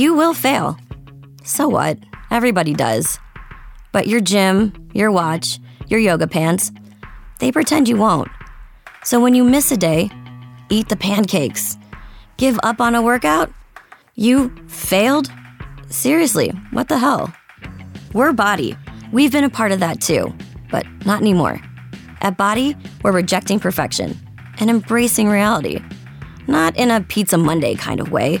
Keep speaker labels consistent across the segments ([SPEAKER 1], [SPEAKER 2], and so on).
[SPEAKER 1] You will fail. So what? Everybody does. But your gym, your watch, your yoga pants, they pretend you won't. So when you miss a day, eat the pancakes. Give up on a workout? You failed? Seriously, what the hell? We're Body. We've been a part of that too, but not anymore. At Body, we're rejecting perfection and embracing reality. Not in a Pizza Monday kind of way,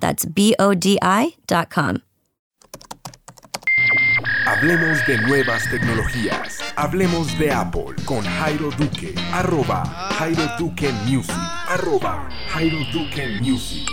[SPEAKER 1] That's B O D I.com.
[SPEAKER 2] Hablemos de nuevas tecnologías. Hablemos de Apple con Jairo Duque. Arroba Jairo Duque Music. Arroba Jairo Duque Music.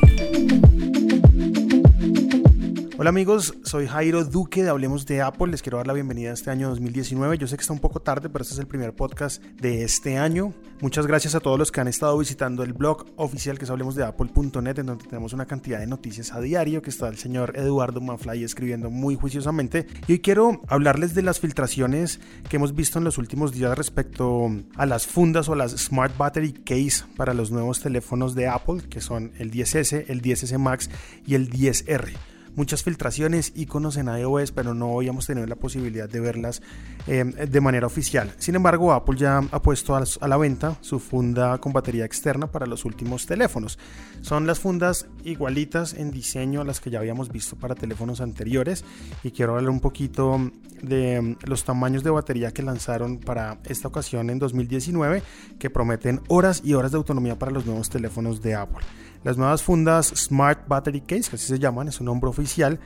[SPEAKER 3] Hola amigos, soy Jairo Duque de Hablemos de Apple. Les quiero dar la bienvenida a este año 2019. Yo sé que está un poco tarde, pero este es el primer podcast de este año. Muchas gracias a todos los que han estado visitando el blog oficial que es hablemosdeapple.net, en donde tenemos una cantidad de noticias a diario que está el señor Eduardo Manfly escribiendo muy juiciosamente. Y hoy quiero hablarles de las filtraciones que hemos visto en los últimos días respecto a las fundas o las Smart Battery Case para los nuevos teléfonos de Apple, que son el 10S, el 10S Max y el 10R muchas filtraciones, iconos en iOS, pero no habíamos tenido la posibilidad de verlas eh, de manera oficial. Sin embargo, Apple ya ha puesto a la venta su funda con batería externa para los últimos teléfonos. Son las fundas igualitas en diseño a las que ya habíamos visto para teléfonos anteriores y quiero hablar un poquito de los tamaños de batería que lanzaron para esta ocasión en 2019 que prometen horas y horas de autonomía para los nuevos teléfonos de Apple. Las nuevas fundas Smart Battery Case, que así se llaman, es un nombre oficial,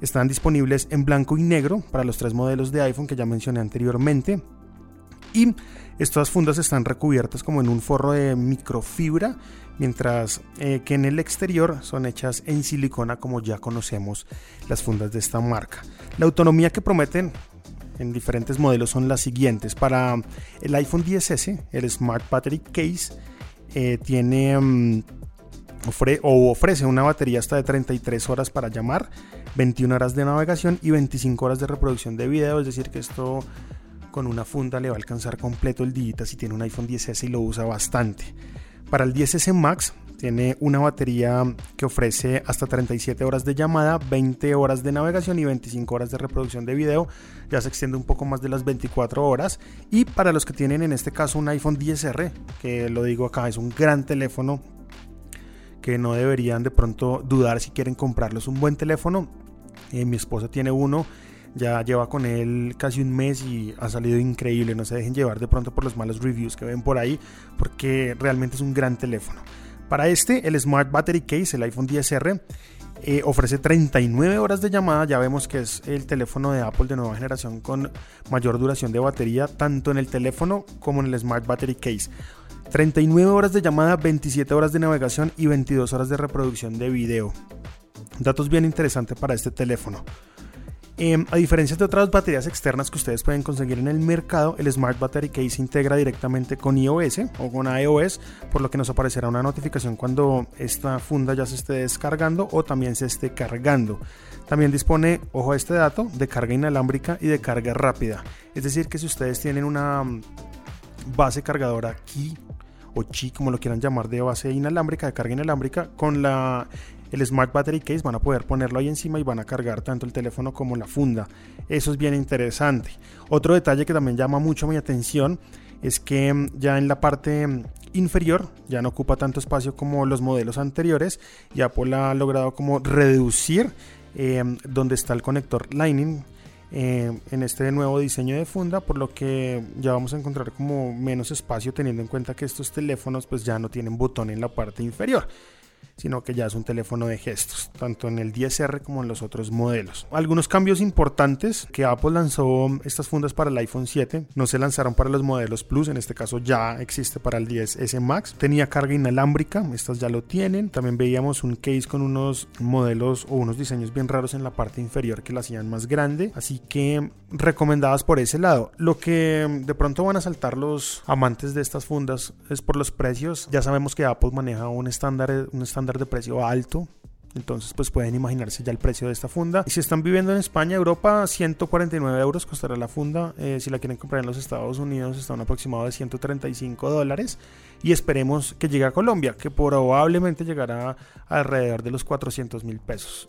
[SPEAKER 3] están disponibles en blanco y negro para los tres modelos de iPhone que ya mencioné anteriormente. Y estas fundas están recubiertas como en un forro de microfibra, mientras eh, que en el exterior son hechas en silicona como ya conocemos las fundas de esta marca. La autonomía que prometen en diferentes modelos son las siguientes. Para el iPhone 10S, el Smart Battery Case eh, tiene... Mm, o ofrece una batería hasta de 33 horas para llamar, 21 horas de navegación y 25 horas de reproducción de video, es decir que esto con una funda le va a alcanzar completo el día si tiene un iPhone 10S y lo usa bastante. Para el 10S Max tiene una batería que ofrece hasta 37 horas de llamada, 20 horas de navegación y 25 horas de reproducción de video. Ya se extiende un poco más de las 24 horas. Y para los que tienen en este caso un iPhone 10R, que lo digo acá, es un gran teléfono que no deberían de pronto dudar si quieren comprarlo. Es un buen teléfono. Eh, mi esposa tiene uno, ya lleva con él casi un mes y ha salido increíble. No se dejen llevar de pronto por los malos reviews que ven por ahí, porque realmente es un gran teléfono. Para este, el Smart Battery Case, el iPhone 10R, eh, ofrece 39 horas de llamada. Ya vemos que es el teléfono de Apple de nueva generación con mayor duración de batería, tanto en el teléfono como en el Smart Battery Case. 39 horas de llamada, 27 horas de navegación y 22 horas de reproducción de video. Datos bien interesantes para este teléfono. Em, a diferencia de otras baterías externas que ustedes pueden conseguir en el mercado, el Smart Battery Case integra directamente con iOS o con iOS, por lo que nos aparecerá una notificación cuando esta funda ya se esté descargando o también se esté cargando. También dispone, ojo a este dato, de carga inalámbrica y de carga rápida. Es decir, que si ustedes tienen una mm, base cargadora aquí o chi, como lo quieran llamar, de base inalámbrica, de carga inalámbrica, con la, el Smart Battery Case van a poder ponerlo ahí encima y van a cargar tanto el teléfono como la funda. Eso es bien interesante. Otro detalle que también llama mucho mi atención es que mm, ya en la parte mm, inferior ya no ocupa tanto espacio como los modelos anteriores y Apple ha logrado como reducir eh, donde está el conector Lightning eh, en este nuevo diseño de funda, por lo que ya vamos a encontrar como menos espacio teniendo en cuenta que estos teléfonos pues ya no tienen botón en la parte inferior. Sino que ya es un teléfono de gestos, tanto en el 10R como en los otros modelos. Algunos cambios importantes que Apple lanzó estas fundas para el iPhone 7, no se lanzaron para los modelos Plus, en este caso ya existe para el 10S Max. Tenía carga inalámbrica, estas ya lo tienen. También veíamos un case con unos modelos o unos diseños bien raros en la parte inferior que la hacían más grande, así que recomendadas por ese lado. Lo que de pronto van a saltar los amantes de estas fundas es por los precios. Ya sabemos que Apple maneja un estándar, un estándar de precio alto. Entonces, pues pueden imaginarse ya el precio de esta funda. Y si están viviendo en España, Europa, 149 euros costará la funda. Eh, si la quieren comprar en los Estados Unidos, está un aproximado de 135 dólares. Y esperemos que llegue a Colombia, que probablemente llegará alrededor de los 400 mil pesos.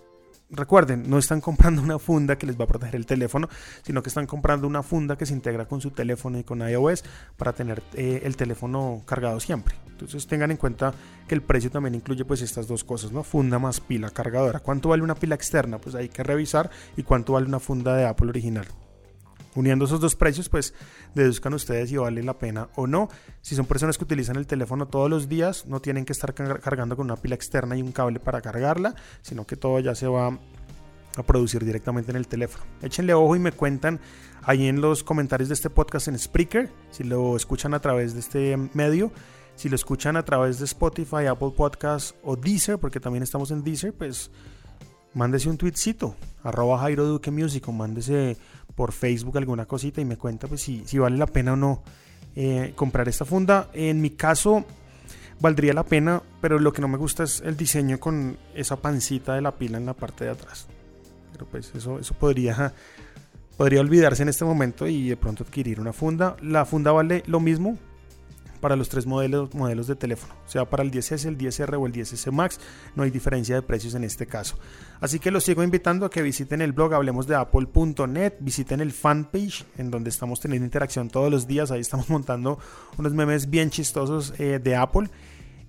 [SPEAKER 3] Recuerden, no están comprando una funda que les va a proteger el teléfono, sino que están comprando una funda que se integra con su teléfono y con iOS para tener eh, el teléfono cargado siempre. Entonces tengan en cuenta que el precio también incluye pues estas dos cosas, ¿no? Funda más pila cargadora. ¿Cuánto vale una pila externa? Pues hay que revisar y cuánto vale una funda de Apple original. Uniendo esos dos precios, pues deduzcan ustedes si vale la pena o no. Si son personas que utilizan el teléfono todos los días, no tienen que estar cargando con una pila externa y un cable para cargarla, sino que todo ya se va a producir directamente en el teléfono. Échenle ojo y me cuentan ahí en los comentarios de este podcast en Spreaker, si lo escuchan a través de este medio, si lo escuchan a través de Spotify, Apple Podcasts o Deezer, porque también estamos en Deezer, pues mándese un tweetcito, arroba Jairo Duque Music, mándese por Facebook alguna cosita y me cuenta pues si, si vale la pena o no eh, comprar esta funda. En mi caso valdría la pena, pero lo que no me gusta es el diseño con esa pancita de la pila en la parte de atrás. Pero pues eso, eso podría, podría olvidarse en este momento y de pronto adquirir una funda. La funda vale lo mismo, para los tres modelos, modelos de teléfono, sea para el 10S, el 10R o el 10S Max, no hay diferencia de precios en este caso. Así que los sigo invitando a que visiten el blog hablemos de apple.net, visiten el fanpage en donde estamos teniendo interacción todos los días, ahí estamos montando unos memes bien chistosos eh, de Apple.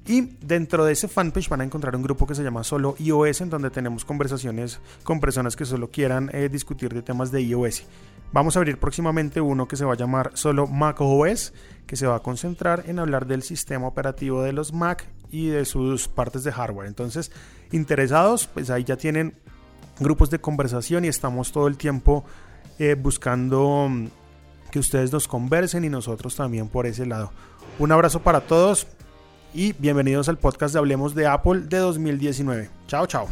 [SPEAKER 3] Y dentro de ese fanpage van a encontrar un grupo que se llama Solo iOS, en donde tenemos conversaciones con personas que solo quieran eh, discutir de temas de iOS. Vamos a abrir próximamente uno que se va a llamar Solo macOS, que se va a concentrar en hablar del sistema operativo de los Mac y de sus partes de hardware. Entonces, interesados, pues ahí ya tienen grupos de conversación y estamos todo el tiempo eh, buscando mm, que ustedes nos conversen y nosotros también por ese lado. Un abrazo para todos y bienvenidos al podcast de Hablemos de Apple de 2019. Chao, chao.